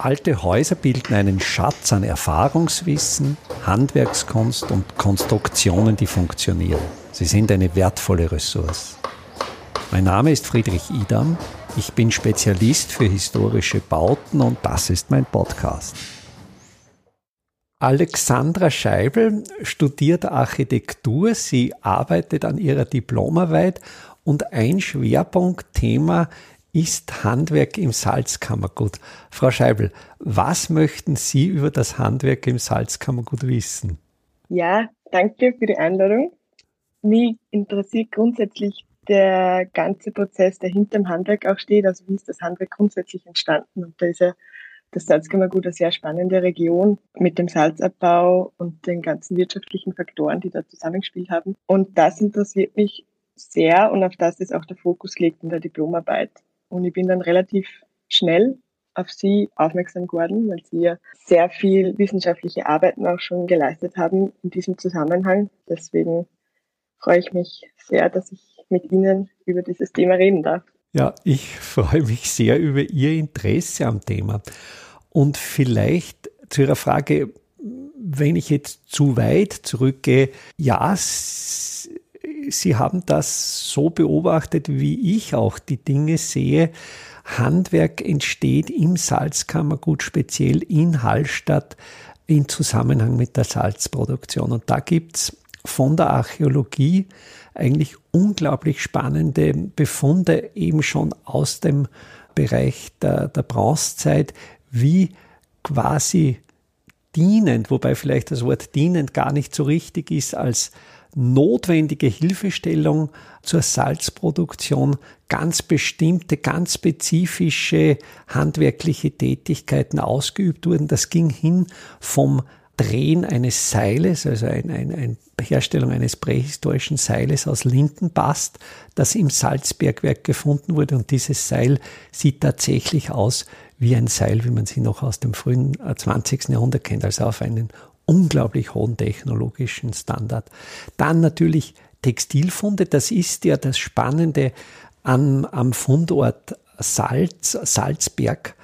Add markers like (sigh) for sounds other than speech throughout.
Alte Häuser bilden einen Schatz an Erfahrungswissen, Handwerkskunst und Konstruktionen, die funktionieren. Sie sind eine wertvolle Ressource. Mein Name ist Friedrich Idam. Ich bin Spezialist für historische Bauten und das ist mein Podcast. Alexandra Scheibel studiert Architektur. Sie arbeitet an ihrer Diplomarbeit und ein Schwerpunktthema ist Handwerk im Salzkammergut. Frau Scheibel, was möchten Sie über das Handwerk im Salzkammergut wissen? Ja, danke für die Einladung. Mich interessiert grundsätzlich der ganze Prozess, der hinter dem Handwerk auch steht. Also wie ist das Handwerk grundsätzlich entstanden? Und da ist ja das Salzkammergut eine sehr spannende Region mit dem Salzabbau und den ganzen wirtschaftlichen Faktoren, die da zusammengespielt haben. Und das interessiert mich sehr und auf das ist auch der Fokus gelegt in der Diplomarbeit. Und ich bin dann relativ schnell auf sie aufmerksam geworden, weil sie ja sehr viel wissenschaftliche Arbeiten auch schon geleistet haben in diesem Zusammenhang. Deswegen freue ich mich sehr, dass ich mit Ihnen über dieses Thema reden darf. Ja, ich freue mich sehr über Ihr Interesse am Thema. Und vielleicht zu Ihrer Frage, wenn ich jetzt zu weit zurückgehe, ja, Sie haben das so beobachtet, wie ich auch die Dinge sehe. Handwerk entsteht im Salzkammergut, speziell in Hallstatt, in Zusammenhang mit der Salzproduktion. Und da gibt's von der Archäologie eigentlich unglaublich spannende Befunde, eben schon aus dem Bereich der, der Bronzezeit, wie quasi dienend, wobei vielleicht das Wort dienend gar nicht so richtig ist, als notwendige Hilfestellung zur Salzproduktion ganz bestimmte, ganz spezifische handwerkliche Tätigkeiten ausgeübt wurden. Das ging hin vom Drehen eines Seiles, also eine ein, ein Herstellung eines prähistorischen Seiles aus Lindenbast, das im Salzbergwerk gefunden wurde. Und dieses Seil sieht tatsächlich aus wie ein Seil, wie man sie noch aus dem frühen 20. Äh, Jahrhundert kennt, also auf einen unglaublich hohen technologischen Standard. Dann natürlich Textilfunde, das ist ja das Spannende am, am Fundort Salz, Salzberg,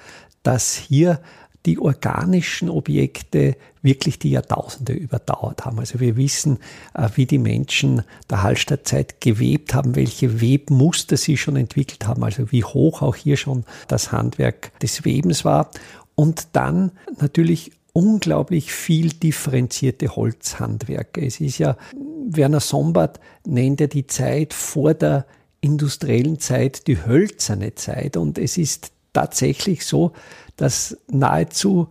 dass hier die organischen Objekte wirklich die Jahrtausende überdauert haben. Also wir wissen, äh, wie die Menschen der Hallstattzeit gewebt haben, welche Webmuster sie schon entwickelt haben, also wie hoch auch hier schon das Handwerk des Webens war. Und dann natürlich unglaublich viel differenzierte Holzhandwerke. Es ist ja, Werner Sombart nennt ja die Zeit vor der industriellen Zeit die hölzerne Zeit und es ist tatsächlich so, dass nahezu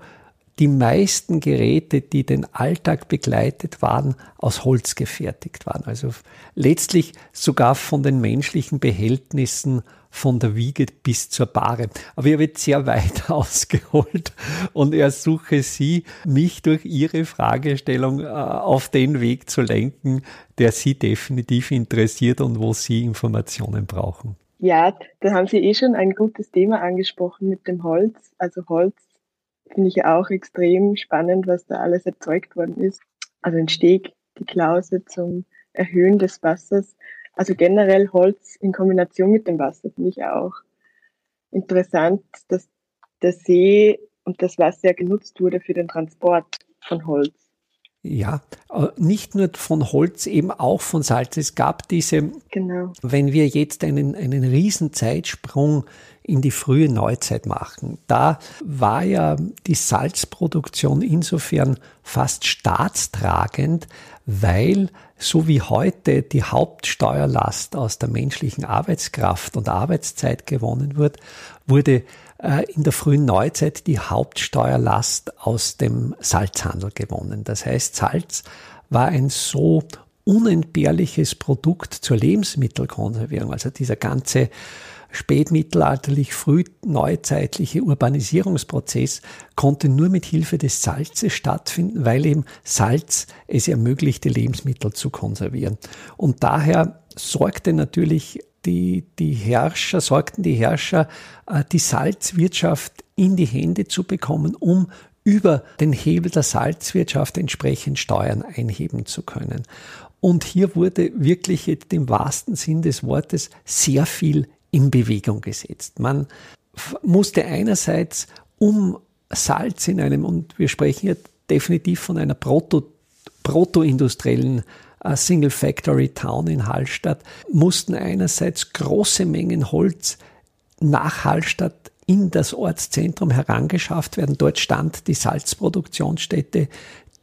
die meisten Geräte, die den Alltag begleitet waren, aus Holz gefertigt waren. Also letztlich sogar von den menschlichen Behältnissen von der Wiege bis zur Bahre. Aber ich habe jetzt sehr weit (laughs) ausgeholt und ersuche Sie, mich durch Ihre Fragestellung äh, auf den Weg zu lenken, der Sie definitiv interessiert und wo Sie Informationen brauchen. Ja, da haben Sie eh schon ein gutes Thema angesprochen mit dem Holz. Also Holz finde ich auch extrem spannend, was da alles erzeugt worden ist. Also ein Steg, die Klause zum Erhöhen des Wassers. Also generell Holz in Kombination mit dem Wasser finde ich auch interessant, dass der See und das Wasser genutzt wurde für den Transport von Holz. Ja, äh, nicht nur von Holz, eben auch von Salz. Es gab diese, genau. wenn wir jetzt einen, einen riesen Zeitsprung in die frühe Neuzeit machen, da war ja die Salzproduktion insofern fast staatstragend, weil so wie heute die Hauptsteuerlast aus der menschlichen Arbeitskraft und Arbeitszeit gewonnen wird, wurde äh, in der frühen Neuzeit die Hauptsteuerlast aus dem Salzhandel gewonnen. Das heißt, Salz war ein so unentbehrliches Produkt zur Lebensmittelkonservierung. Also dieser ganze spätmittelalterlich, frühneuzeitliche Urbanisierungsprozess konnte nur mit Hilfe des Salzes stattfinden, weil eben Salz es ermöglichte, Lebensmittel zu konservieren. Und daher sorgte natürlich die, die Herrscher, sorgten die Herrscher, äh, die Salzwirtschaft in die Hände zu bekommen, um über den Hebel der Salzwirtschaft entsprechend Steuern einheben zu können. Und hier wurde wirklich im wahrsten Sinn des Wortes sehr viel in Bewegung gesetzt. Man musste einerseits, um Salz in einem, und wir sprechen hier definitiv von einer Proto, protoindustriellen Single Factory Town in Hallstatt, mussten einerseits große Mengen Holz nach Hallstatt in das Ortszentrum herangeschafft werden. Dort stand die Salzproduktionsstätte,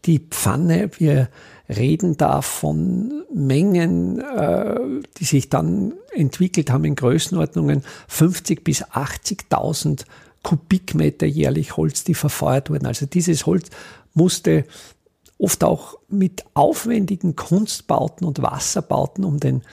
die Pfanne. Wir reden da von Mengen, äh, die sich dann entwickelt haben in Größenordnungen 50 bis 80.000 Kubikmeter jährlich Holz, die verfeuert wurden. Also dieses Holz musste oft auch mit aufwendigen Kunstbauten und Wasserbauten, um, den,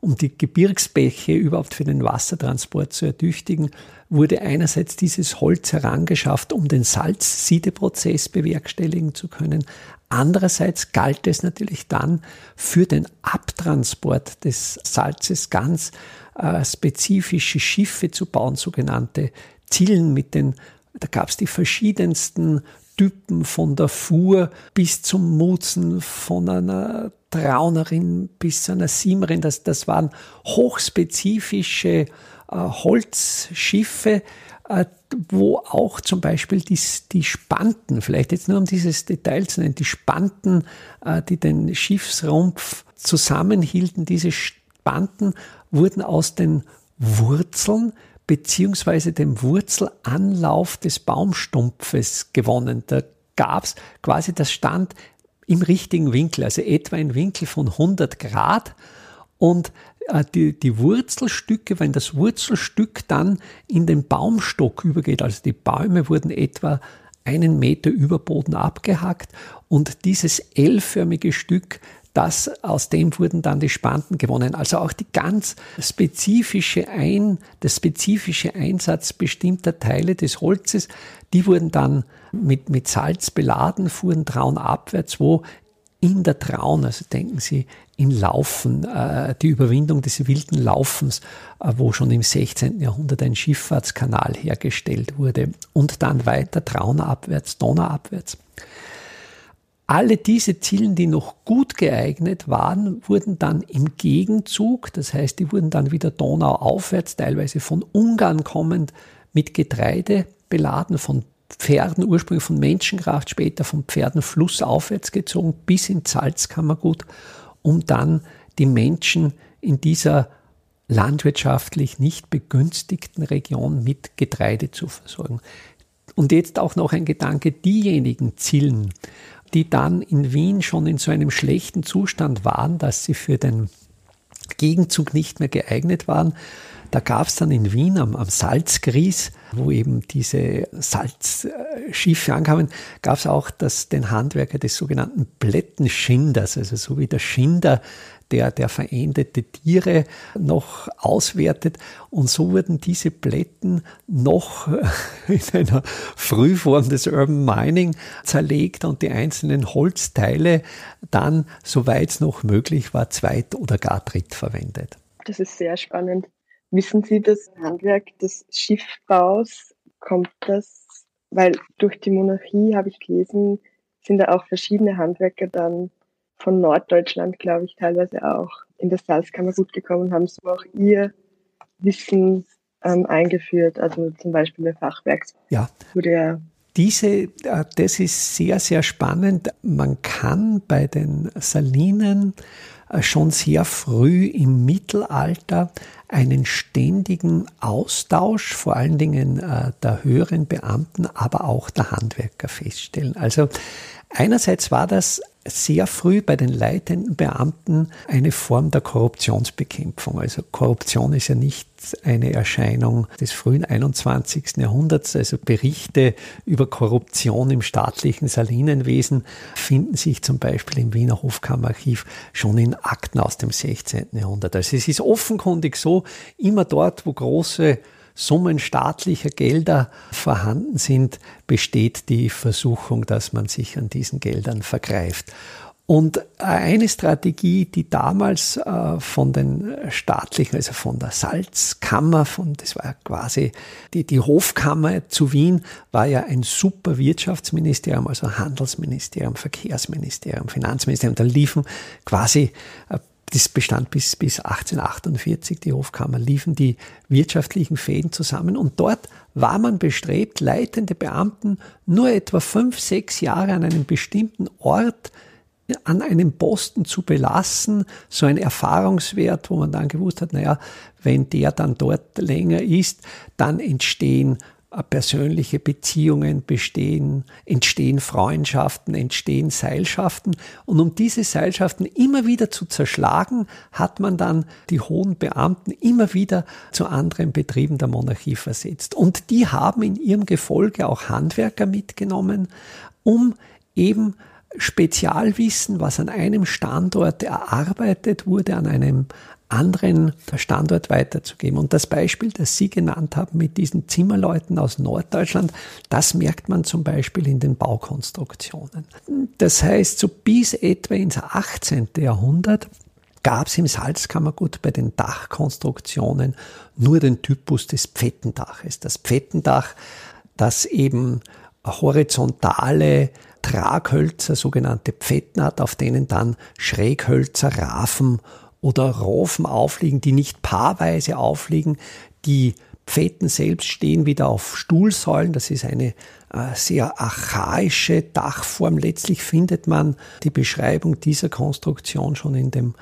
um die Gebirgsbäche überhaupt für den Wassertransport zu ertüchtigen, wurde einerseits dieses Holz herangeschafft, um den Salzsiedeprozess bewerkstelligen zu können. Andererseits galt es natürlich dann für den Abtransport des Salzes ganz äh, spezifische Schiffe zu bauen, sogenannte Zielen mit den, da gab es die verschiedensten Typen von der Fuhr bis zum Mutzen, von einer Traunerin bis zu einer Siemerin. Das, das waren hochspezifische äh, Holzschiffe, äh, wo auch zum Beispiel die, die Spanten, vielleicht jetzt nur um dieses Detail zu nennen, die Spanten, äh, die den Schiffsrumpf zusammenhielten, diese Spanten wurden aus den Wurzeln beziehungsweise dem Wurzelanlauf des Baumstumpfes gewonnen. Da gab es quasi, das stand im richtigen Winkel, also etwa ein Winkel von 100 Grad und äh, die, die Wurzelstücke, wenn das Wurzelstück dann in den Baumstock übergeht, also die Bäume wurden etwa einen Meter über Boden abgehackt und dieses L-förmige Stück das, aus dem wurden dann die Spanten gewonnen. Also auch die ganz spezifische Ein, der spezifische Einsatz bestimmter Teile des Holzes, die wurden dann mit, mit Salz beladen, fuhren trauenabwärts, wo in der Traun, also denken Sie in Laufen, äh, die Überwindung des wilden Laufens, äh, wo schon im 16. Jahrhundert ein Schifffahrtskanal hergestellt wurde und dann weiter Traunabwärts, Donauabwärts. Alle diese Zielen, die noch gut geeignet waren, wurden dann im Gegenzug, das heißt, die wurden dann wieder Donau aufwärts, teilweise von Ungarn kommend, mit Getreide beladen, von Pferden, ursprünglich von Menschenkraft, später von Pferden flussaufwärts gezogen bis ins Salzkammergut, um dann die Menschen in dieser landwirtschaftlich nicht begünstigten Region mit Getreide zu versorgen. Und jetzt auch noch ein Gedanke, diejenigen Zielen, die dann in Wien schon in so einem schlechten Zustand waren, dass sie für den Gegenzug nicht mehr geeignet waren. Da gab es dann in Wien am, am Salzgries, wo eben diese Salzschiffe ankamen, gab es auch das, den Handwerker des sogenannten Plättenschinders, also so wie der Schinder der, der verendete Tiere noch auswertet. Und so wurden diese Plätten noch (laughs) in einer Frühform des Urban Mining zerlegt und die einzelnen Holzteile dann, soweit es noch möglich war, zweit- oder gar dritt verwendet. Das ist sehr spannend. Wissen Sie, das Handwerk des Schiffbaus kommt das, weil durch die Monarchie habe ich gelesen, sind da auch verschiedene Handwerker dann von Norddeutschland, glaube ich, teilweise auch in das Salzkammer gut gekommen, haben so auch ihr Wissen ähm, eingeführt. Also zum Beispiel der Fachwerks ja. wurde ja diese, äh, das ist sehr, sehr spannend. Man kann bei den Salinen äh, schon sehr früh im Mittelalter einen ständigen Austausch, vor allen Dingen äh, der höheren Beamten, aber auch der Handwerker feststellen. Also einerseits war das sehr früh bei den leitenden Beamten eine Form der Korruptionsbekämpfung. Also Korruption ist ja nicht eine Erscheinung des frühen 21. Jahrhunderts. Also Berichte über Korruption im staatlichen Salinenwesen finden sich zum Beispiel im Wiener Hofkammerarchiv schon in Akten aus dem 16. Jahrhundert. Also es ist offenkundig so, immer dort, wo große Summen staatlicher Gelder vorhanden sind, besteht die Versuchung, dass man sich an diesen Geldern vergreift. Und eine Strategie, die damals äh, von den staatlichen, also von der Salzkammer, von, das war quasi die, die Hofkammer zu Wien, war ja ein super Wirtschaftsministerium, also Handelsministerium, Verkehrsministerium, Finanzministerium. Da liefen quasi äh, das bestand bis, bis 1848, die Hofkammer, liefen die wirtschaftlichen Fäden zusammen und dort war man bestrebt, leitende Beamten nur etwa fünf, sechs Jahre an einem bestimmten Ort an einem Posten zu belassen, so ein Erfahrungswert, wo man dann gewusst hat, naja, wenn der dann dort länger ist, dann entstehen persönliche Beziehungen bestehen, entstehen Freundschaften, entstehen Seilschaften. Und um diese Seilschaften immer wieder zu zerschlagen, hat man dann die hohen Beamten immer wieder zu anderen Betrieben der Monarchie versetzt. Und die haben in ihrem Gefolge auch Handwerker mitgenommen, um eben Spezialwissen, was an einem Standort erarbeitet wurde, an einem anderen Standort weiterzugeben. Und das Beispiel, das Sie genannt haben mit diesen Zimmerleuten aus Norddeutschland, das merkt man zum Beispiel in den Baukonstruktionen. Das heißt, so bis etwa ins 18. Jahrhundert gab es im Salzkammergut bei den Dachkonstruktionen nur den Typus des Pfettendaches. Das Pfettendach, das eben horizontale Traghölzer, sogenannte Pfetten hat, auf denen dann Schräghölzer, Rafen oder Rofen aufliegen, die nicht paarweise aufliegen. Die Pfetten selbst stehen wieder auf Stuhlsäulen. Das ist eine äh, sehr archaische Dachform. Letztlich findet man die Beschreibung dieser Konstruktion schon in dem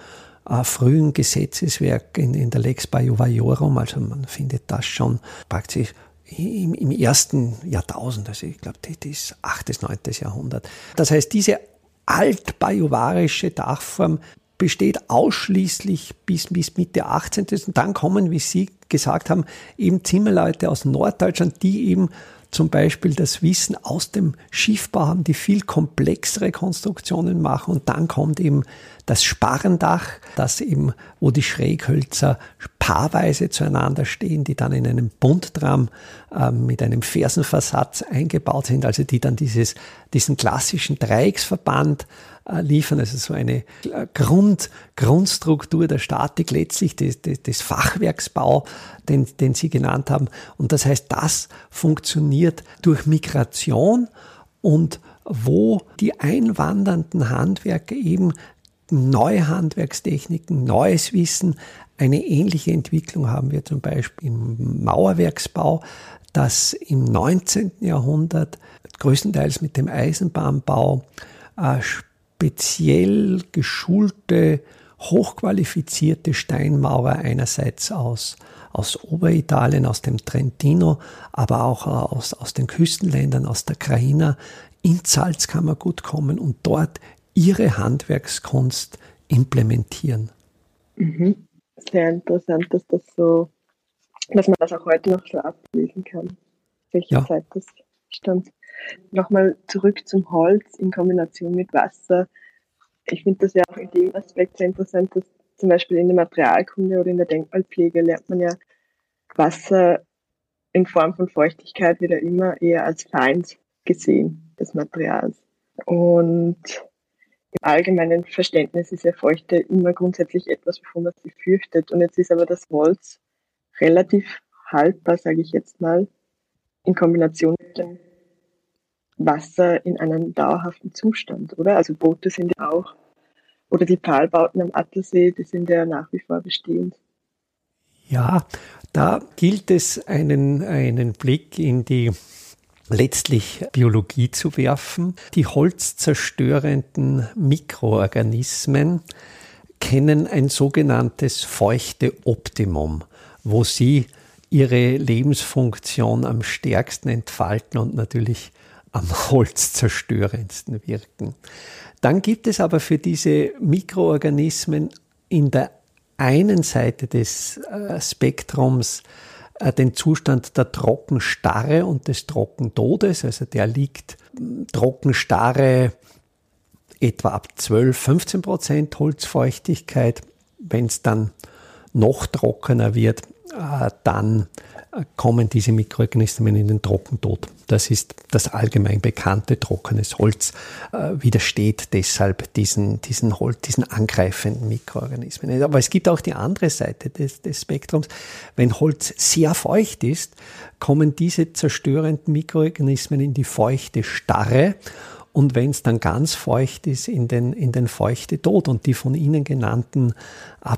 äh, frühen Gesetzeswerk in, in der Lex Bajuvajorum. Also man findet das schon praktisch im, im ersten Jahrtausend, also ich glaube, das ist 8., 9. Jahrhundert. Das heißt, diese altbajuwarische Dachform besteht ausschließlich bis, bis Mitte 18. Und dann kommen, wie Sie gesagt haben, eben Zimmerleute aus Norddeutschland, die eben zum Beispiel das Wissen aus dem Schiffbau haben, die viel komplexere Konstruktionen machen. Und dann kommt eben das Sparrendach, das eben, wo die Schräghölzer paarweise zueinander stehen, die dann in einem Bunttram äh, mit einem Fersenversatz eingebaut sind, also die dann dieses, diesen klassischen Dreiecksverband liefern, also so eine äh, Grund, Grundstruktur der Statik, letztlich des, des, Fachwerksbau, den, den Sie genannt haben. Und das heißt, das funktioniert durch Migration und wo die einwandernden Handwerker eben neue Handwerkstechniken, neues Wissen, eine ähnliche Entwicklung haben wir zum Beispiel im Mauerwerksbau, das im 19. Jahrhundert größtenteils mit dem Eisenbahnbau äh, speziell geschulte, hochqualifizierte Steinmaurer einerseits aus, aus Oberitalien, aus dem Trentino, aber auch aus, aus den Küstenländern, aus der Kraina, ins Salzkammergut kommen und dort ihre Handwerkskunst implementieren. Mhm. Sehr interessant, dass das so, dass man das auch heute noch so ablesen kann, welche ja. Zeit das stammt. Nochmal zurück zum Holz in Kombination mit Wasser. Ich finde das ja auch in dem Aspekt sehr interessant, dass zum Beispiel in der Materialkunde oder in der Denkmalpflege lernt man ja Wasser in Form von Feuchtigkeit wieder immer eher als Feind gesehen des Materials. Und im allgemeinen Verständnis ist ja Feuchte immer grundsätzlich etwas, wovon man sich fürchtet. Und jetzt ist aber das Holz relativ haltbar, sage ich jetzt mal, in Kombination mit dem Wasser in einem dauerhaften Zustand, oder? Also Boote sind ja auch, oder die Talbauten am Attersee, die sind ja nach wie vor bestehend. Ja, da gilt es, einen, einen Blick in die letztlich Biologie zu werfen. Die holzzerstörenden Mikroorganismen kennen ein sogenanntes feuchte Optimum, wo sie ihre Lebensfunktion am stärksten entfalten und natürlich am holzzerstörendsten wirken. Dann gibt es aber für diese Mikroorganismen in der einen Seite des äh, Spektrums äh, den Zustand der Trockenstarre und des Trockentodes. Also der liegt Trockenstarre etwa ab 12, 15 Prozent Holzfeuchtigkeit. Wenn es dann noch trockener wird, äh, dann kommen diese Mikroorganismen in den Trockentod. Das ist das allgemein bekannte trockenes Holz, äh, widersteht deshalb diesen, diesen, Holz, diesen angreifenden Mikroorganismen. Aber es gibt auch die andere Seite des, des Spektrums. Wenn Holz sehr feucht ist, kommen diese zerstörenden Mikroorganismen in die feuchte Starre und wenn es dann ganz feucht ist, in den, in den feuchte Tod. Und die von Ihnen genannten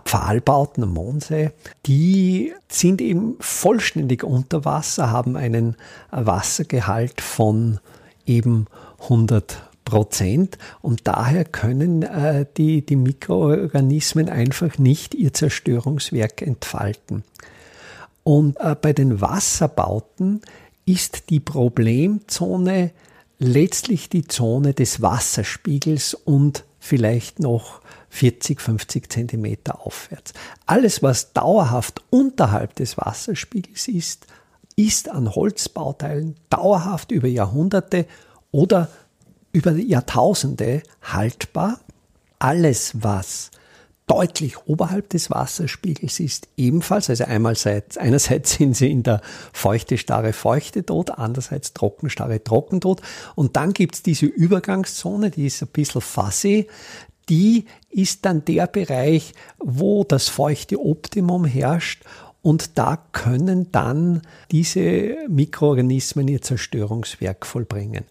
Pfahlbauten am Mondsee, die sind eben vollständig unter Wasser, haben einen Wassergehalt von eben 100 Prozent und daher können äh, die, die Mikroorganismen einfach nicht ihr Zerstörungswerk entfalten. Und äh, bei den Wasserbauten ist die Problemzone letztlich die Zone des Wasserspiegels und vielleicht noch 40, 50 Zentimeter aufwärts. Alles, was dauerhaft unterhalb des Wasserspiegels ist, ist an Holzbauteilen dauerhaft über Jahrhunderte oder über Jahrtausende haltbar. Alles, was deutlich oberhalb des Wasserspiegels ist, ebenfalls. Also einmal seit, einerseits sind sie in der feuchte, starre, feuchte Tod, andererseits trocken, starre, trockentod. Und dann gibt's diese Übergangszone, die ist ein bisschen fuzzy. Die ist dann der Bereich, wo das feuchte Optimum herrscht und da können dann diese Mikroorganismen ihr Zerstörungswerk vollbringen.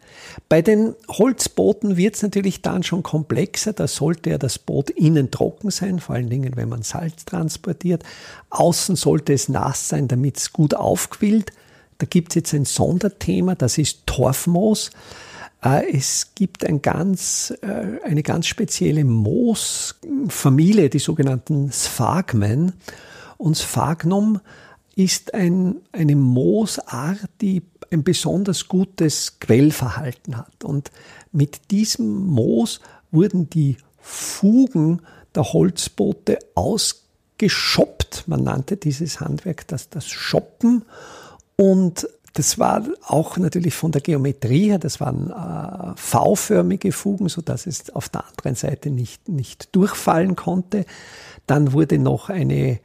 Bei den Holzbooten wird es natürlich dann schon komplexer. Da sollte ja das Boot innen trocken sein, vor allen Dingen, wenn man Salz transportiert. Außen sollte es nass sein, damit es gut aufquillt. Da gibt es jetzt ein Sonderthema, das ist Torfmoos. Äh, es gibt ein ganz, äh, eine ganz spezielle Moosfamilie, die sogenannten Sphagmen. Und Sphagnum ist ein, eine Moosart, die ein besonders gutes Quellverhalten hat. Und mit diesem Moos wurden die Fugen der Holzboote ausgeschoppt. Man nannte dieses Handwerk das, das Shoppen. Und das war auch natürlich von der Geometrie her, das waren äh, V-förmige Fugen, sodass es auf der anderen Seite nicht, nicht durchfallen konnte. Dann wurde noch eine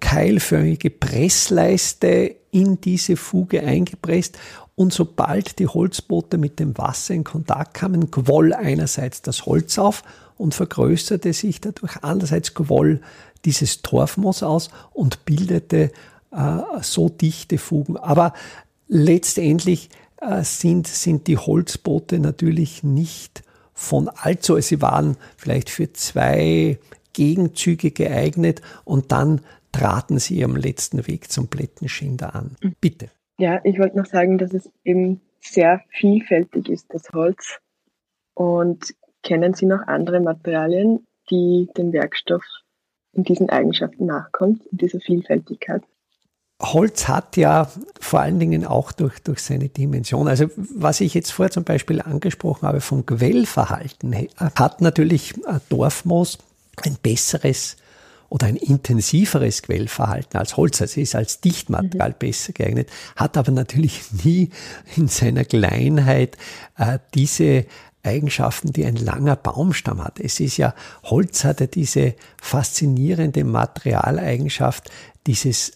keilförmige Pressleiste in diese Fuge eingepresst und sobald die Holzboote mit dem Wasser in Kontakt kamen, quoll einerseits das Holz auf und vergrößerte sich dadurch, andererseits quoll dieses Torfmoos aus und bildete äh, so dichte Fugen. Aber letztendlich äh, sind, sind die Holzboote natürlich nicht von allzu, sie waren vielleicht für zwei Gegenzüge geeignet und dann traten Sie Ihrem letzten Weg zum Plättenschinder an. Mhm. Bitte. Ja, ich wollte noch sagen, dass es eben sehr vielfältig ist, das Holz. Und kennen Sie noch andere Materialien, die dem Werkstoff in diesen Eigenschaften nachkommt, in dieser Vielfältigkeit? Holz hat ja vor allen Dingen auch durch, durch seine Dimension, also was ich jetzt vorher zum Beispiel angesprochen habe vom Quellverhalten, hat natürlich Dorfmoos ein besseres oder ein intensiveres Quellverhalten als Holz. Also ist als Dichtmaterial mhm. besser geeignet, hat aber natürlich (laughs) nie in seiner Kleinheit äh, diese Eigenschaften, die ein langer Baumstamm hat. Es ist ja, Holz hat ja diese faszinierende Materialeigenschaft, dieses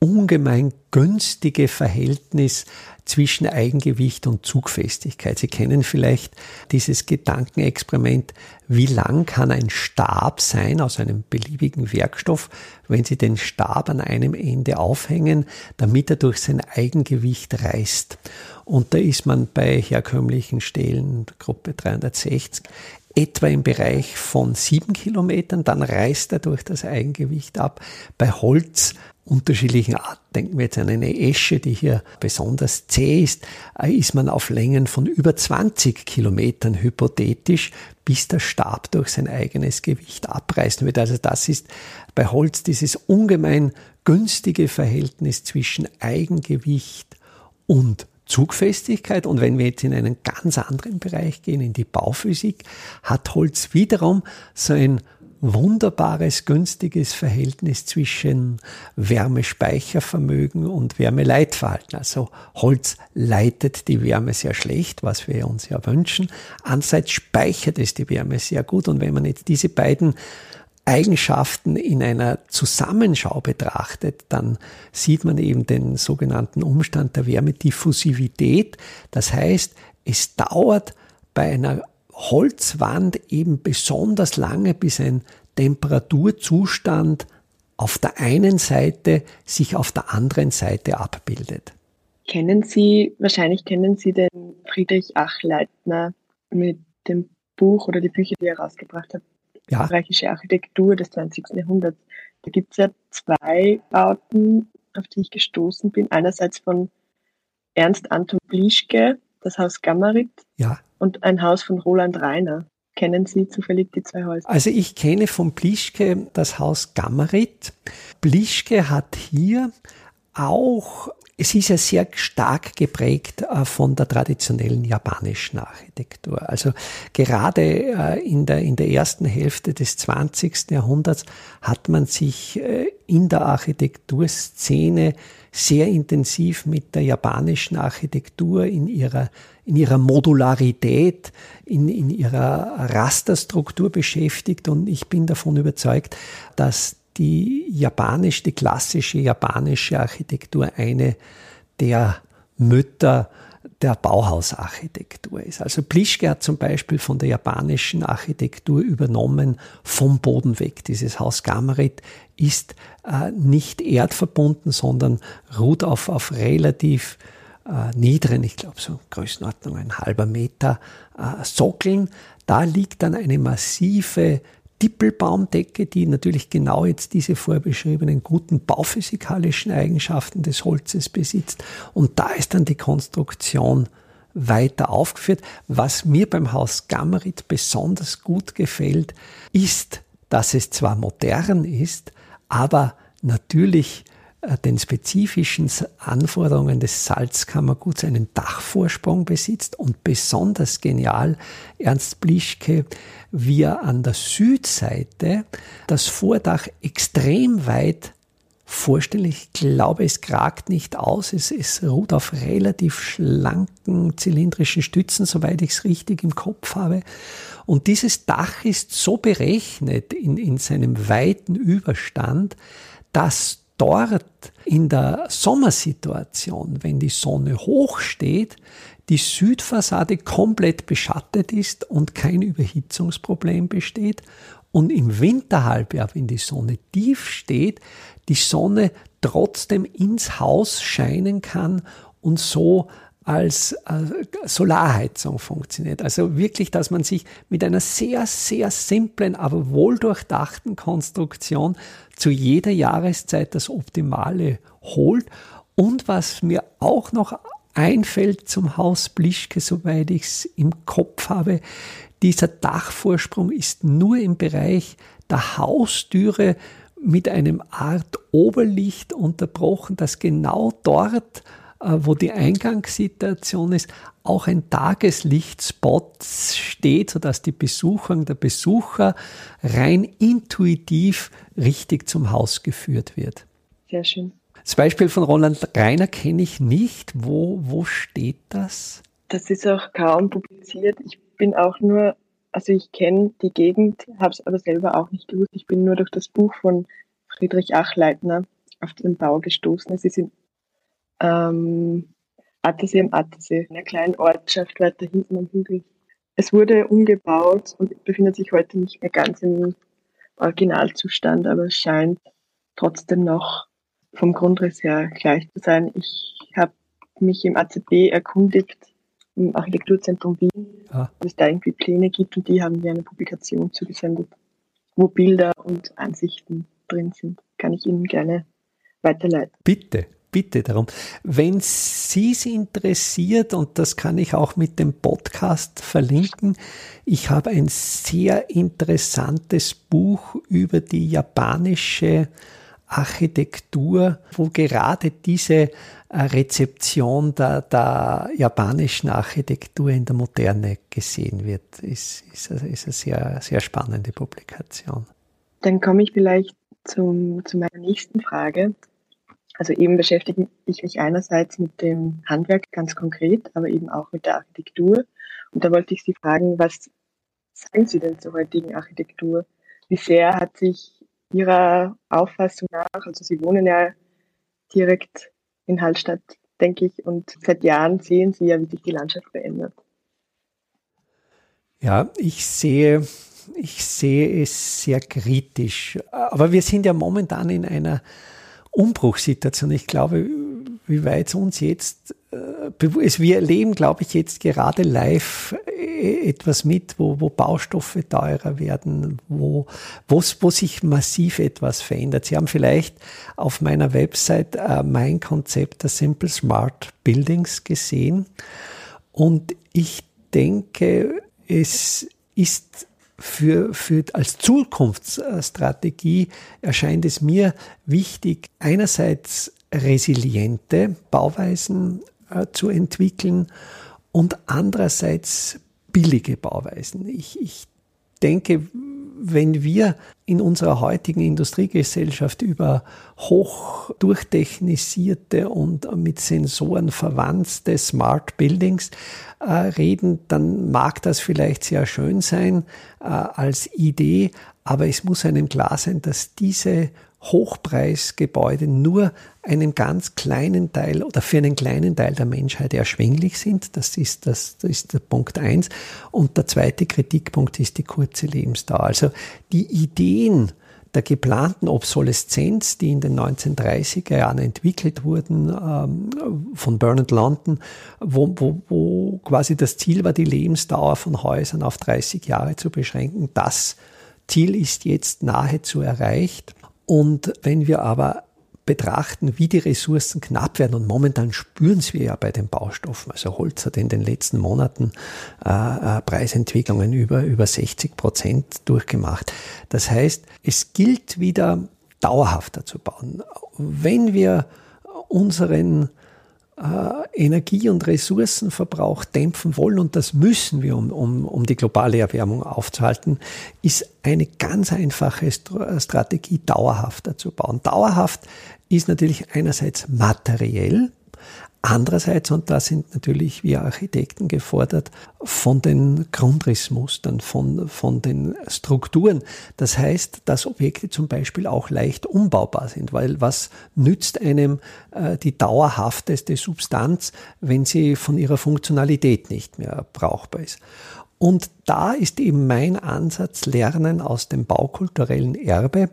ungemein günstige Verhältnis zwischen Eigengewicht und Zugfestigkeit. Sie kennen vielleicht dieses Gedankenexperiment, wie lang kann ein Stab sein aus einem beliebigen Werkstoff, wenn Sie den Stab an einem Ende aufhängen, damit er durch sein Eigengewicht reißt. Und da ist man bei herkömmlichen Stählen, Gruppe 360, etwa im Bereich von sieben Kilometern, dann reißt er durch das Eigengewicht ab. Bei Holz unterschiedlichen Arten. Denken wir jetzt an eine Esche, die hier besonders zäh ist, äh, ist man auf Längen von über 20 Kilometern hypothetisch, bis der Stab durch sein eigenes Gewicht abreißen wird. Also das ist bei Holz dieses ungemein günstige Verhältnis zwischen Eigengewicht und Zugfestigkeit. Und wenn wir jetzt in einen ganz anderen Bereich gehen, in die Bauphysik, hat Holz wiederum so ein wunderbares, günstiges Verhältnis zwischen Wärmespeichervermögen und Wärmeleitverhalten. Also Holz leitet die Wärme sehr schlecht, was wir uns ja wünschen. Andererseits speichert es die Wärme sehr gut. Und wenn man jetzt diese beiden Eigenschaften in einer Zusammenschau betrachtet, dann sieht man eben den sogenannten Umstand der Wärmediffusivität. Das heißt, es dauert bei einer Holzwand eben besonders lange, bis ein Temperaturzustand auf der einen Seite sich auf der anderen Seite abbildet. Kennen Sie, wahrscheinlich kennen Sie den Friedrich Achleitner mit dem Buch oder die Bücher, die er rausgebracht hat, ja. österreichische Architektur des 20. Jahrhunderts. Da gibt es ja zwei Bauten, auf die ich gestoßen bin. Einerseits von Ernst Anton Blischke, das Haus Gammerit, ja. und ein Haus von Roland Reiner. Kennen Sie zufällig die zwei Häuser? Also ich kenne von Blischke das Haus Gammerit. Blischke hat hier auch es ist ja sehr stark geprägt äh, von der traditionellen japanischen Architektur. Also gerade äh, in der, in der ersten Hälfte des 20. Jahrhunderts hat man sich äh, in der Architekturszene sehr intensiv mit der japanischen Architektur in ihrer, in ihrer Modularität, in, in ihrer Rasterstruktur beschäftigt. Und ich bin davon überzeugt, dass die japanische, die klassische japanische Architektur eine der Mütter der Bauhausarchitektur ist. Also Plischke hat zum Beispiel von der japanischen Architektur übernommen vom Boden weg. Dieses Haus Gammerit ist äh, nicht erdverbunden, sondern ruht auf, auf relativ äh, niederen, ich glaube so Größenordnung ein halber Meter äh, Sockeln. Da liegt dann eine massive Dippelbaumdecke, die natürlich genau jetzt diese vorbeschriebenen guten bauphysikalischen Eigenschaften des Holzes besitzt. Und da ist dann die Konstruktion weiter aufgeführt. Was mir beim Haus Gammerit besonders gut gefällt, ist, dass es zwar modern ist, aber natürlich den spezifischen Anforderungen des Salzkammerguts einen Dachvorsprung besitzt und besonders genial Ernst Blischke, wie er an der Südseite das Vordach extrem weit vorstellen. Ich glaube, es kragt nicht aus. Es, es ruht auf relativ schlanken zylindrischen Stützen, soweit ich es richtig im Kopf habe. Und dieses Dach ist so berechnet in, in seinem weiten Überstand, dass dort in der Sommersituation, wenn die Sonne hoch steht, die Südfassade komplett beschattet ist und kein Überhitzungsproblem besteht und im Winterhalbjahr, wenn die Sonne tief steht, die Sonne trotzdem ins Haus scheinen kann und so als äh, Solarheizung funktioniert. Also wirklich, dass man sich mit einer sehr, sehr simplen, aber wohldurchdachten Konstruktion zu jeder Jahreszeit das Optimale holt. Und was mir auch noch einfällt zum Haus Blischke, soweit ich es im Kopf habe, dieser Dachvorsprung ist nur im Bereich der Haustüre mit einem Art Oberlicht unterbrochen, das genau dort wo die Eingangssituation ist, auch ein Tageslichtspot steht, sodass die Besucherin, der Besucher rein intuitiv richtig zum Haus geführt wird. Sehr schön. Das Beispiel von Roland Reiner kenne ich nicht. Wo, wo steht das? Das ist auch kaum publiziert. Ich bin auch nur, also ich kenne die Gegend, habe es aber selber auch nicht gewusst. Ich bin nur durch das Buch von Friedrich Achleitner auf den Bau gestoßen. Es ist in ähm, Attersee am Attersee, einer kleinen Ortschaft weiter hinten am Hügel. Es wurde umgebaut und befindet sich heute nicht mehr ganz im Originalzustand, aber es scheint trotzdem noch vom Grundriss her gleich zu sein. Ich habe mich im ACB erkundigt, im Architekturzentrum Wien, ah. ob es da irgendwie Pläne gibt und die haben mir eine Publikation zugesendet, wo Bilder und Ansichten drin sind. Kann ich Ihnen gerne weiterleiten. Bitte bitte darum. Wenn Sie es interessiert, und das kann ich auch mit dem Podcast verlinken, ich habe ein sehr interessantes Buch über die japanische Architektur, wo gerade diese äh, Rezeption der, der japanischen Architektur in der Moderne gesehen wird, ist, ist, ist eine sehr, sehr spannende Publikation. Dann komme ich vielleicht zum, zu meiner nächsten Frage. Also eben beschäftige ich mich einerseits mit dem Handwerk ganz konkret, aber eben auch mit der Architektur. Und da wollte ich Sie fragen, was sagen Sie denn zur heutigen Architektur? Wie sehr hat sich Ihrer Auffassung nach, also Sie wohnen ja direkt in Hallstatt, denke ich, und seit Jahren sehen Sie ja, wie sich die Landschaft verändert. Ja, ich sehe, ich sehe es sehr kritisch. Aber wir sind ja momentan in einer Umbruchssituation. Ich glaube, wie weit es uns jetzt, äh, wir erleben, glaube ich, jetzt gerade live äh, etwas mit, wo, wo Baustoffe teurer werden, wo, wo, wo sich massiv etwas verändert. Sie haben vielleicht auf meiner Website äh, mein Konzept der Simple Smart Buildings gesehen. Und ich denke, es ist für, für, als Zukunftsstrategie erscheint es mir wichtig, einerseits resiliente Bauweisen äh, zu entwickeln und andererseits billige Bauweisen. Ich, ich denke, wenn wir in unserer heutigen Industriegesellschaft über hoch durchtechnisierte und mit Sensoren verwandte Smart Buildings äh, reden, dann mag das vielleicht sehr schön sein äh, als Idee, aber es muss einem klar sein, dass diese Hochpreisgebäude nur einen ganz kleinen Teil oder für einen kleinen Teil der Menschheit erschwinglich sind. Das ist, das, das ist der Punkt eins. Und der zweite Kritikpunkt ist die kurze Lebensdauer. Also die Ideen, der geplanten Obsoleszenz, die in den 1930er Jahren entwickelt wurden ähm, von Bernard London, wo, wo, wo quasi das Ziel war, die Lebensdauer von Häusern auf 30 Jahre zu beschränken. Das Ziel ist jetzt nahezu erreicht. Und wenn wir aber betrachten, wie die Ressourcen knapp werden, und momentan spüren wir ja bei den Baustoffen, also Holz hat in den letzten Monaten äh, äh Preisentwicklungen über, über 60 Prozent durchgemacht. Das heißt, es gilt wieder dauerhafter zu bauen. Wenn wir unseren Energie- und Ressourcenverbrauch dämpfen wollen, und das müssen wir, um, um, um die globale Erwärmung aufzuhalten, ist eine ganz einfache Strategie, dauerhafter zu bauen. Dauerhaft ist natürlich einerseits materiell, Andererseits, und da sind natürlich wir Architekten gefordert, von den Grundrissmustern, von, von den Strukturen. Das heißt, dass Objekte zum Beispiel auch leicht umbaubar sind, weil was nützt einem äh, die dauerhafteste Substanz, wenn sie von ihrer Funktionalität nicht mehr brauchbar ist? Und da ist eben mein Ansatz Lernen aus dem baukulturellen Erbe,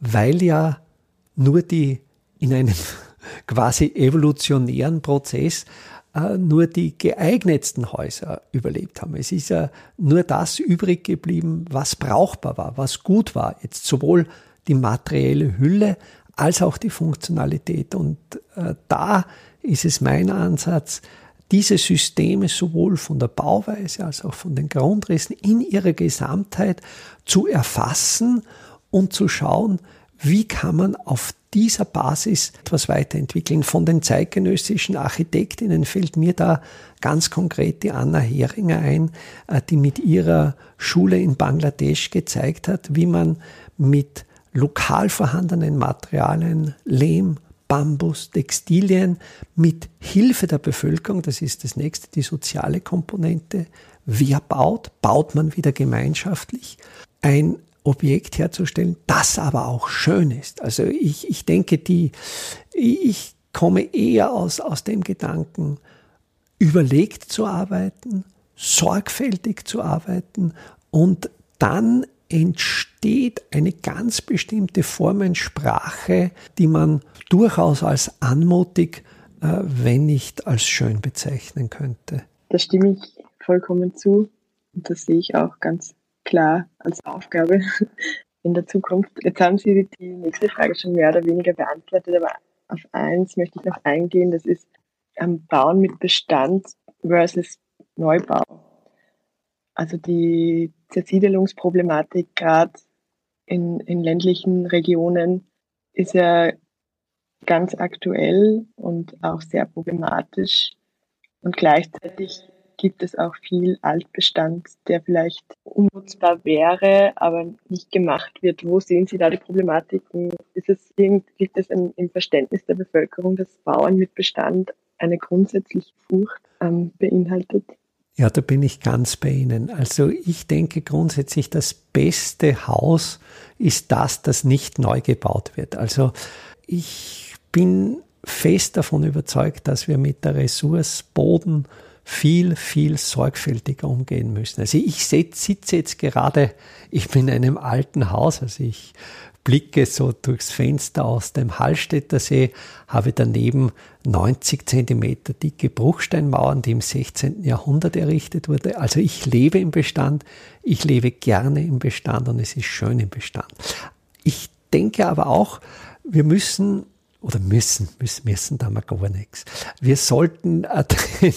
weil ja nur die in einem quasi evolutionären Prozess äh, nur die geeignetsten Häuser überlebt haben. Es ist ja nur das übrig geblieben, was brauchbar war, was gut war. Jetzt sowohl die materielle Hülle als auch die Funktionalität. Und äh, da ist es mein Ansatz, diese Systeme sowohl von der Bauweise als auch von den Grundrissen in ihrer Gesamtheit zu erfassen und zu schauen, wie kann man auf dieser Basis etwas weiterentwickeln. Von den zeitgenössischen Architektinnen fällt mir da ganz konkret die Anna Heringer ein, äh, die mit ihrer Schule in Bangladesch gezeigt hat, wie man mit lokal vorhandenen Materialien, Lehm, Bambus, Textilien mit Hilfe der Bevölkerung, das ist das nächste, die soziale Komponente, wer baut, baut man wieder gemeinschaftlich, ein Objekt herzustellen, das aber auch schön ist. Also ich, ich denke, die, ich komme eher aus, aus dem Gedanken, überlegt zu arbeiten, sorgfältig zu arbeiten und dann entsteht eine ganz bestimmte Formensprache, die man durchaus als anmutig, äh, wenn nicht als schön bezeichnen könnte. Da stimme ich vollkommen zu und das sehe ich auch ganz klar als Aufgabe (laughs) in der Zukunft. Jetzt haben Sie die nächste Frage schon mehr oder weniger beantwortet, aber auf eins möchte ich noch eingehen, das ist am Bauen mit Bestand versus Neubau. Also die Zersiedelungsproblematik gerade in, in ländlichen Regionen ist ja ganz aktuell und auch sehr problematisch. Und gleichzeitig gibt es auch viel Altbestand, der vielleicht unnutzbar wäre, aber nicht gemacht wird. Wo sehen Sie da die Problematiken? Ist es liegt es im, Verständnis der Bevölkerung, dass Bauern mit Bestand eine grundsätzliche Furcht ähm, beinhaltet? Ja, da bin ich ganz bei Ihnen. Also ich denke grundsätzlich, das beste Haus ist das, das nicht neu gebaut wird. Also ich bin fest davon überzeugt, dass wir mit der Ressource Boden viel, viel sorgfältiger umgehen müssen. Also ich sitze jetzt gerade, ich bin in einem alten Haus, also ich blicke so durchs Fenster aus dem Hallstätter See, habe daneben 90 Zentimeter dicke Bruchsteinmauern, die im 16. Jahrhundert errichtet wurde. Also ich lebe im Bestand, ich lebe gerne im Bestand und es ist schön im Bestand. Ich denke aber auch, wir müssen oder müssen, müssen, müssen da mal gar nichts. Wir sollten äh, (laughs)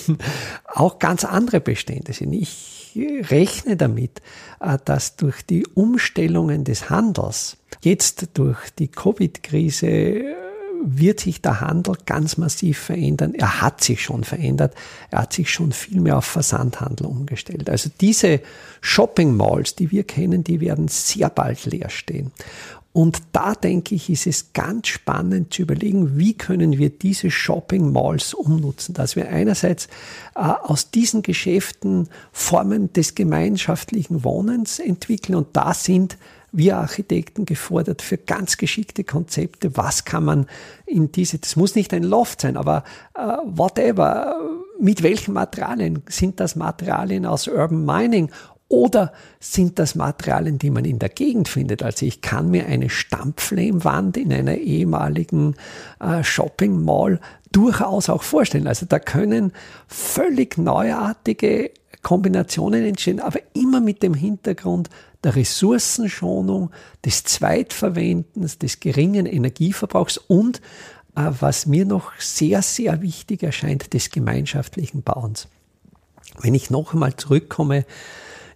auch ganz andere Bestände sehen. Ich rechne damit, äh, dass durch die Umstellungen des Handels, jetzt durch die Covid-Krise, äh, wird sich der Handel ganz massiv verändern. Er hat sich schon verändert. Er hat sich schon viel mehr auf Versandhandel umgestellt. Also diese Shopping Malls, die wir kennen, die werden sehr bald leer stehen. Und da denke ich, ist es ganz spannend zu überlegen, wie können wir diese Shopping Malls umnutzen, dass wir einerseits äh, aus diesen Geschäften Formen des gemeinschaftlichen Wohnens entwickeln und da sind wir Architekten gefordert für ganz geschickte Konzepte. Was kann man in diese, das muss nicht ein Loft sein, aber äh, whatever, mit welchen Materialien? Sind das Materialien aus Urban Mining oder sind das Materialien, die man in der Gegend findet? Also ich kann mir eine Stampflehmwand in einer ehemaligen äh, Shopping Mall durchaus auch vorstellen. Also da können völlig neuartige Kombinationen entstehen, aber immer mit dem Hintergrund der Ressourcenschonung, des Zweitverwendens, des geringen Energieverbrauchs und, äh, was mir noch sehr, sehr wichtig erscheint, des gemeinschaftlichen Bauens. Wenn ich noch einmal zurückkomme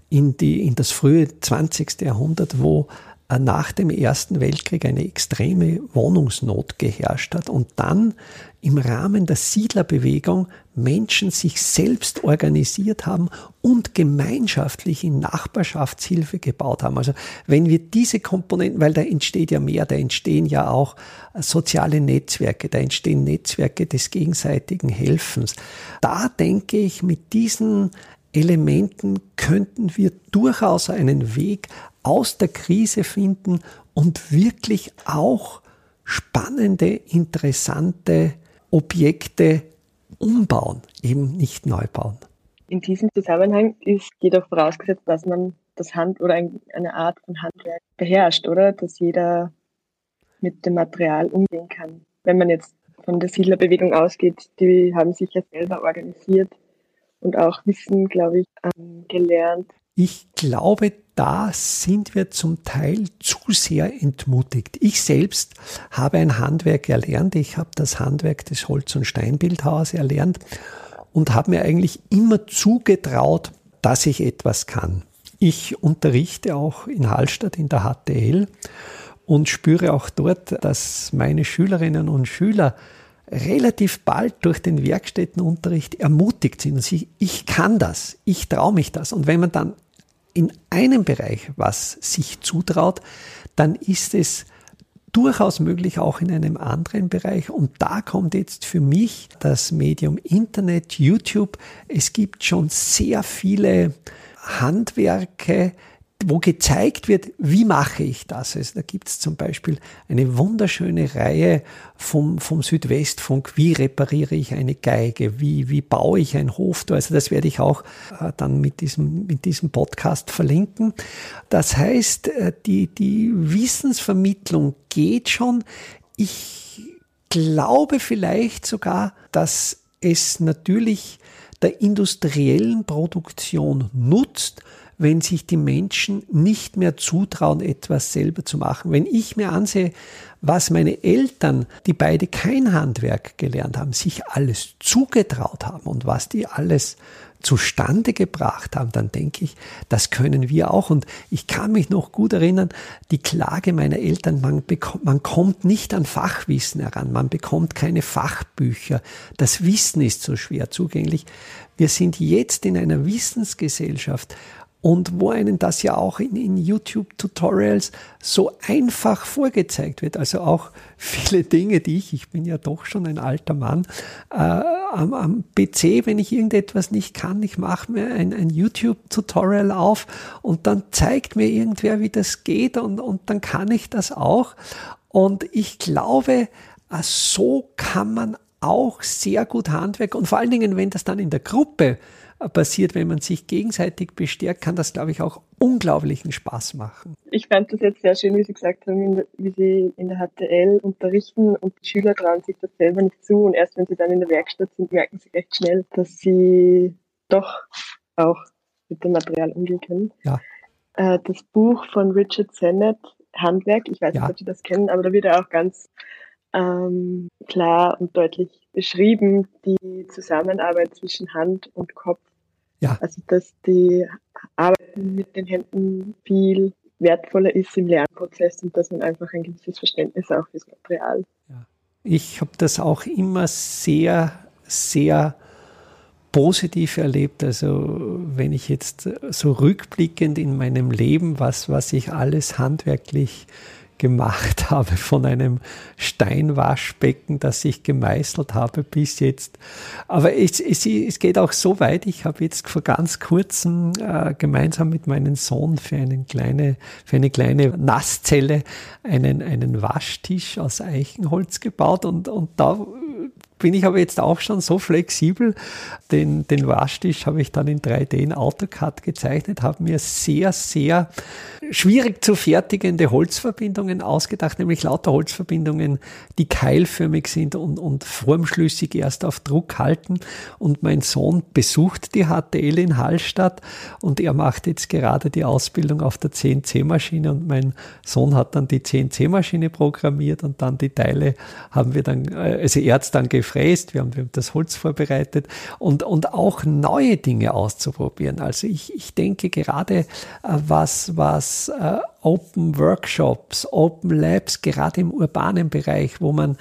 in, die, in das frühe 20. Jahrhundert, wo äh, nach dem Ersten Weltkrieg eine extreme Wohnungsnot geherrscht hat und dann im Rahmen der Siedlerbewegung Menschen sich selbst organisiert haben und gemeinschaftlich in Nachbarschaftshilfe gebaut haben. Also wenn wir diese Komponenten, weil da entsteht ja mehr, da entstehen ja auch soziale Netzwerke, da entstehen Netzwerke des gegenseitigen Helfens. Da denke ich, mit diesen Elementen könnten wir durchaus einen Weg aus der Krise finden und wirklich auch spannende, interessante Objekte umbauen, eben nicht neu bauen. In diesem Zusammenhang ist jedoch vorausgesetzt, dass man das Hand oder eine Art von Handwerk beherrscht, oder? Dass jeder mit dem Material umgehen kann. Wenn man jetzt von der Siedlerbewegung ausgeht, die haben sich ja selber organisiert und auch Wissen, glaube ich, gelernt. Ich glaube, da sind wir zum Teil zu sehr entmutigt. Ich selbst habe ein Handwerk erlernt. Ich habe das Handwerk des Holz- und Steinbildhauers erlernt und habe mir eigentlich immer zugetraut, dass ich etwas kann. Ich unterrichte auch in Hallstatt in der HTL und spüre auch dort, dass meine Schülerinnen und Schüler relativ bald durch den Werkstättenunterricht ermutigt sind und sich, ich kann das, ich traue mich das. Und wenn man dann in einem Bereich was sich zutraut, dann ist es durchaus möglich auch in einem anderen Bereich. Und da kommt jetzt für mich das Medium Internet, YouTube. Es gibt schon sehr viele Handwerke, wo gezeigt wird, wie mache ich das. Also da gibt es zum Beispiel eine wunderschöne Reihe vom, vom Südwestfunk, wie repariere ich eine Geige, wie, wie baue ich ein Hoftor. Also das werde ich auch äh, dann mit diesem, mit diesem Podcast verlinken. Das heißt, äh, die, die Wissensvermittlung geht schon. Ich glaube vielleicht sogar, dass es natürlich der industriellen Produktion nutzt, wenn sich die Menschen nicht mehr zutrauen, etwas selber zu machen. Wenn ich mir ansehe, was meine Eltern, die beide kein Handwerk gelernt haben, sich alles zugetraut haben und was die alles zustande gebracht haben, dann denke ich, das können wir auch. Und ich kann mich noch gut erinnern, die Klage meiner Eltern, man, bekommt, man kommt nicht an Fachwissen heran, man bekommt keine Fachbücher, das Wissen ist so schwer zugänglich. Wir sind jetzt in einer Wissensgesellschaft, und wo einen das ja auch in, in YouTube-Tutorials so einfach vorgezeigt wird. Also auch (laughs) viele Dinge, die ich, ich bin ja doch schon ein alter Mann, äh, am, am PC, wenn ich irgendetwas nicht kann, ich mache mir ein, ein YouTube-Tutorial auf und dann zeigt mir irgendwer, wie das geht und, und dann kann ich das auch. Und ich glaube, äh, so kann man auch sehr gut Handwerk und vor allen Dingen, wenn das dann in der Gruppe passiert, wenn man sich gegenseitig bestärkt, kann das, glaube ich, auch unglaublichen Spaß machen. Ich fand das jetzt sehr schön, wie Sie gesagt haben, wie Sie in der HTL unterrichten und die Schüler trauen sich das selber nicht zu und erst wenn sie dann in der Werkstatt sind, merken sie recht schnell, dass sie doch auch mit dem Material umgehen können. Ja. Äh, das Buch von Richard Sennett, Handwerk, ich weiß ja. nicht, ob Sie das kennen, aber da wird er auch ganz ähm, klar und deutlich beschrieben, die Zusammenarbeit zwischen Hand und Kopf ja. Also dass die Arbeit mit den Händen viel wertvoller ist im Lernprozess und dass man einfach ein gewisses Verständnis auch fürs Material. Ja. Ich habe das auch immer sehr, sehr positiv erlebt. Also wenn ich jetzt so rückblickend in meinem Leben, was, was ich alles handwerklich gemacht (laughs) habe, von einem Steinwaschbecken, das ich gemeißelt habe bis jetzt. Aber es, es, es geht auch so weit, ich habe jetzt vor ganz kurzem äh, gemeinsam mit meinem Sohn für, einen kleine, für eine kleine Nasszelle einen, einen Waschtisch aus Eichenholz gebaut und, und da bin ich aber jetzt auch schon so flexibel. Den, den Waschtisch habe ich dann in 3D in AutoCAD gezeichnet, habe mir sehr, sehr schwierig zu fertigende Holzverbindungen ausgedacht, nämlich lauter Holzverbindungen, die keilförmig sind und, und formschlüssig erst auf Druck halten. Und mein Sohn besucht die HTL in Hallstatt und er macht jetzt gerade die Ausbildung auf der CNC-Maschine und mein Sohn hat dann die CNC-Maschine programmiert und dann die Teile haben wir dann, äh, also er hat dann gefräst, wir haben, wir haben das Holz vorbereitet und, und auch neue Dinge auszuprobieren. Also ich, ich denke gerade, äh, was, was uh, Open Workshops, Open Labs, gerade im urbanen Bereich, wo man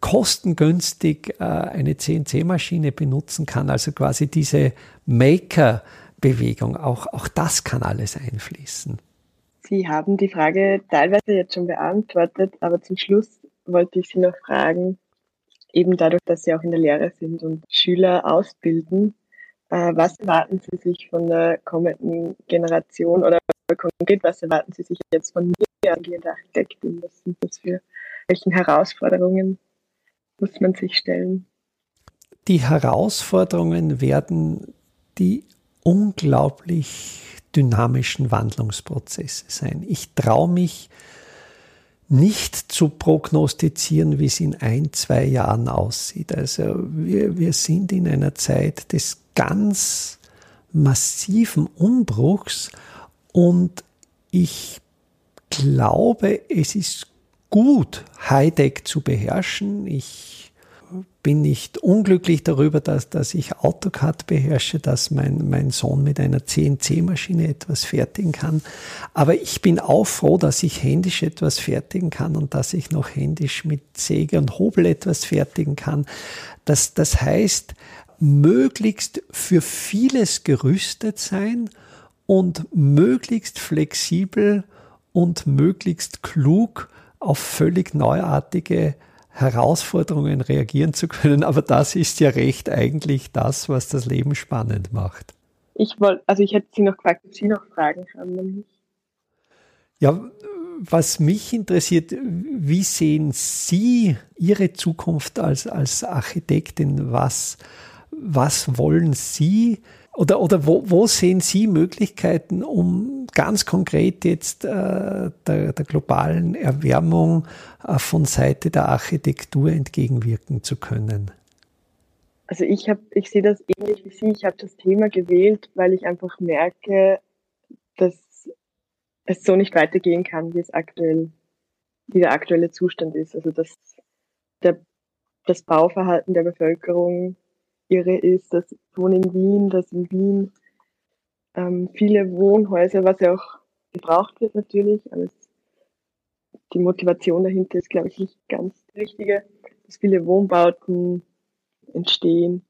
kostengünstig uh, eine CNC-Maschine benutzen kann, also quasi diese Maker-Bewegung, auch, auch das kann alles einfließen. Sie haben die Frage teilweise jetzt schon beantwortet, aber zum Schluss wollte ich Sie noch fragen, eben dadurch, dass Sie auch in der Lehre sind und Schüler ausbilden. Äh, was erwarten Sie sich von der kommenden Generation oder konkret, was erwarten Sie sich jetzt von mir, angehende Architektin? Was sind das für, welchen Herausforderungen muss man sich stellen? Die Herausforderungen werden die unglaublich dynamischen Wandlungsprozesse sein. Ich traue mich nicht zu prognostizieren, wie es in ein, zwei Jahren aussieht. Also wir, wir sind in einer Zeit des ganz massiven Umbruchs und ich glaube, es ist gut, Hightech zu beherrschen. Ich bin nicht unglücklich darüber, dass, dass ich AutoCAD beherrsche, dass mein, mein Sohn mit einer CNC-Maschine etwas fertigen kann. Aber ich bin auch froh, dass ich händisch etwas fertigen kann und dass ich noch händisch mit Säge und Hobel etwas fertigen kann. Das, das heißt, möglichst für vieles gerüstet sein und möglichst flexibel und möglichst klug auf völlig neuartige Herausforderungen reagieren zu können. Aber das ist ja recht eigentlich das, was das Leben spannend macht. Ich wollte, also ich hätte Sie noch gefragt, ob Sie noch Fragen haben. Ja, was mich interessiert, wie sehen Sie Ihre Zukunft als, als Architektin? Was, was wollen Sie oder, oder wo, wo sehen Sie Möglichkeiten, um ganz konkret jetzt äh, der, der globalen Erwärmung äh, von Seite der Architektur entgegenwirken zu können? Also ich habe, ich sehe das ähnlich wie Sie. Ich habe das Thema gewählt, weil ich einfach merke, dass es so nicht weitergehen kann, wie es aktuell, wie der aktuelle Zustand ist. Also dass der, das Bauverhalten der Bevölkerung irre ist, dass Wohnen in Wien, dass in Wien ähm, viele Wohnhäuser, was ja auch gebraucht wird natürlich, aber die Motivation dahinter ist, glaube ich, nicht ganz die richtige, dass viele Wohnbauten entstehen,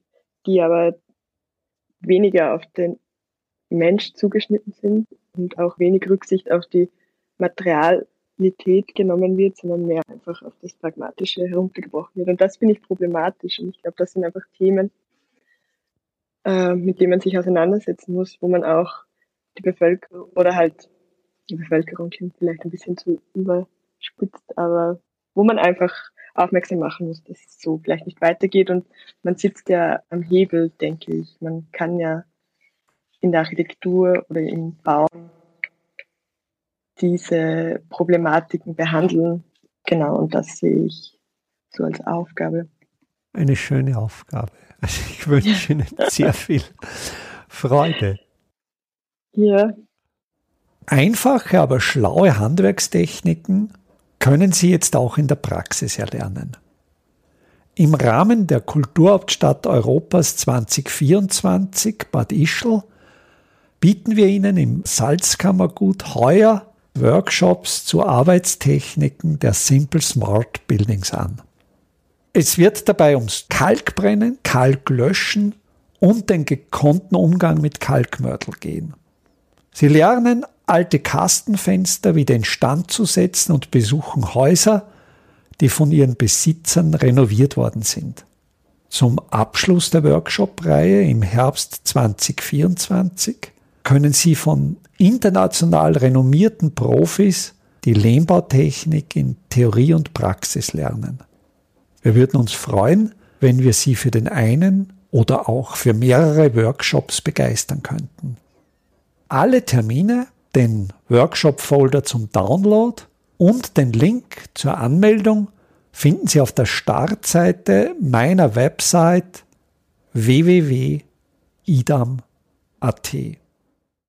die aber weniger auf den Mensch zugeschnitten sind und auch wenig Rücksicht auf die Materialität genommen wird, sondern mehr einfach auf das Pragmatische heruntergebrochen wird. Und das finde ich problematisch. Und ich glaube, das sind einfach Themen, äh, mit dem man sich auseinandersetzen muss, wo man auch die Bevölkerung oder halt die Bevölkerung klingt vielleicht ein bisschen zu überspitzt, aber wo man einfach aufmerksam machen muss, dass es so vielleicht nicht weitergeht. Und man sitzt ja am Hebel, denke ich. Man kann ja in der Architektur oder im Bauen diese Problematiken behandeln. Genau, und das sehe ich so als Aufgabe. Eine schöne Aufgabe. (laughs) Also ich wünsche Ihnen sehr viel Freude. Ja. Einfache, aber schlaue Handwerkstechniken können Sie jetzt auch in der Praxis erlernen. Im Rahmen der Kulturhauptstadt Europas 2024 Bad Ischl bieten wir Ihnen im Salzkammergut heuer Workshops zu Arbeitstechniken der Simple Smart Buildings an. Es wird dabei ums Kalkbrennen, Kalklöschen und den gekonnten Umgang mit Kalkmörtel gehen. Sie lernen, alte Kastenfenster wieder instand zu setzen und besuchen Häuser, die von ihren Besitzern renoviert worden sind. Zum Abschluss der Workshop-Reihe im Herbst 2024 können Sie von international renommierten Profis die Lehmbautechnik in Theorie und Praxis lernen. Wir würden uns freuen, wenn wir Sie für den einen oder auch für mehrere Workshops begeistern könnten. Alle Termine, den Workshop-Folder zum Download und den Link zur Anmeldung finden Sie auf der Startseite meiner Website www.idam.at.